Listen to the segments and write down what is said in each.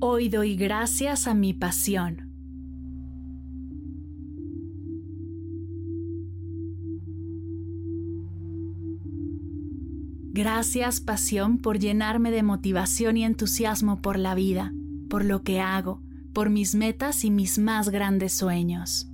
Hoy doy gracias a mi pasión. Gracias pasión por llenarme de motivación y entusiasmo por la vida, por lo que hago, por mis metas y mis más grandes sueños.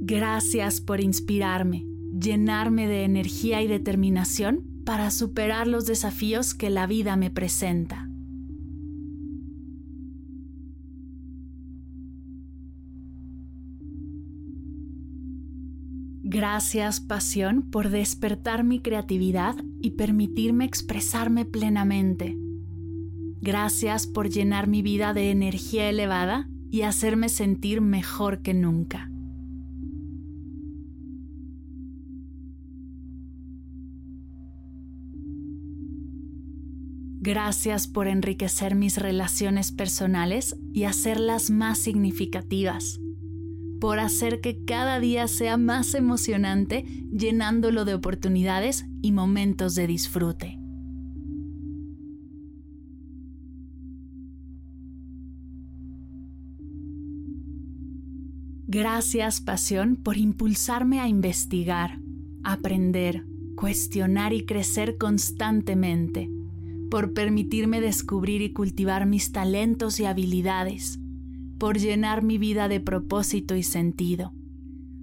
Gracias por inspirarme llenarme de energía y determinación para superar los desafíos que la vida me presenta. Gracias, pasión, por despertar mi creatividad y permitirme expresarme plenamente. Gracias por llenar mi vida de energía elevada y hacerme sentir mejor que nunca. Gracias por enriquecer mis relaciones personales y hacerlas más significativas. Por hacer que cada día sea más emocionante llenándolo de oportunidades y momentos de disfrute. Gracias, pasión, por impulsarme a investigar, aprender, cuestionar y crecer constantemente por permitirme descubrir y cultivar mis talentos y habilidades, por llenar mi vida de propósito y sentido,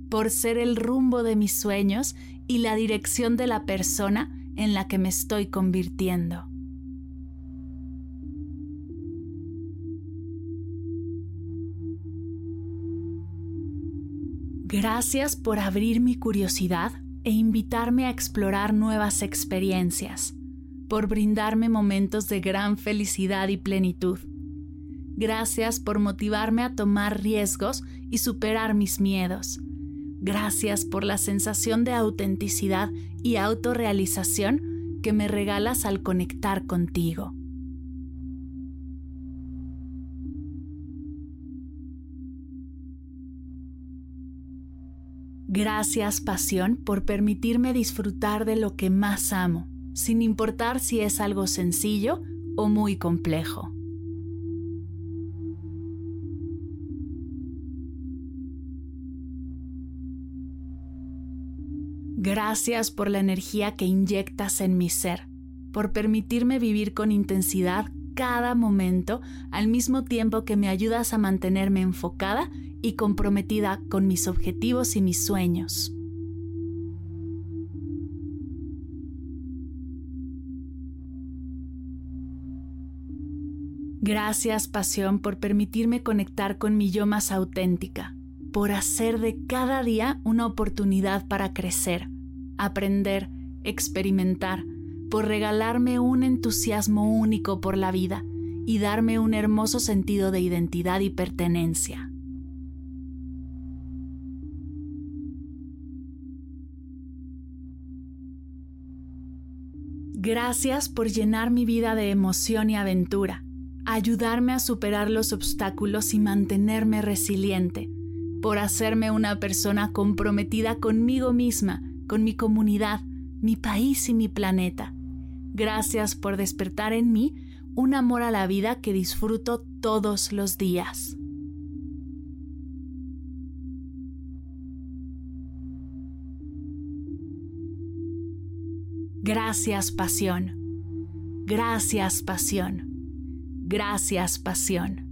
por ser el rumbo de mis sueños y la dirección de la persona en la que me estoy convirtiendo. Gracias por abrir mi curiosidad e invitarme a explorar nuevas experiencias por brindarme momentos de gran felicidad y plenitud. Gracias por motivarme a tomar riesgos y superar mis miedos. Gracias por la sensación de autenticidad y autorrealización que me regalas al conectar contigo. Gracias, pasión, por permitirme disfrutar de lo que más amo sin importar si es algo sencillo o muy complejo. Gracias por la energía que inyectas en mi ser, por permitirme vivir con intensidad cada momento al mismo tiempo que me ayudas a mantenerme enfocada y comprometida con mis objetivos y mis sueños. Gracias, pasión, por permitirme conectar con mi yo más auténtica, por hacer de cada día una oportunidad para crecer, aprender, experimentar, por regalarme un entusiasmo único por la vida y darme un hermoso sentido de identidad y pertenencia. Gracias por llenar mi vida de emoción y aventura ayudarme a superar los obstáculos y mantenerme resiliente, por hacerme una persona comprometida conmigo misma, con mi comunidad, mi país y mi planeta. Gracias por despertar en mí un amor a la vida que disfruto todos los días. Gracias, pasión. Gracias, pasión. Gracias, pasión.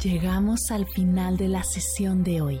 Llegamos al final de la sesión de hoy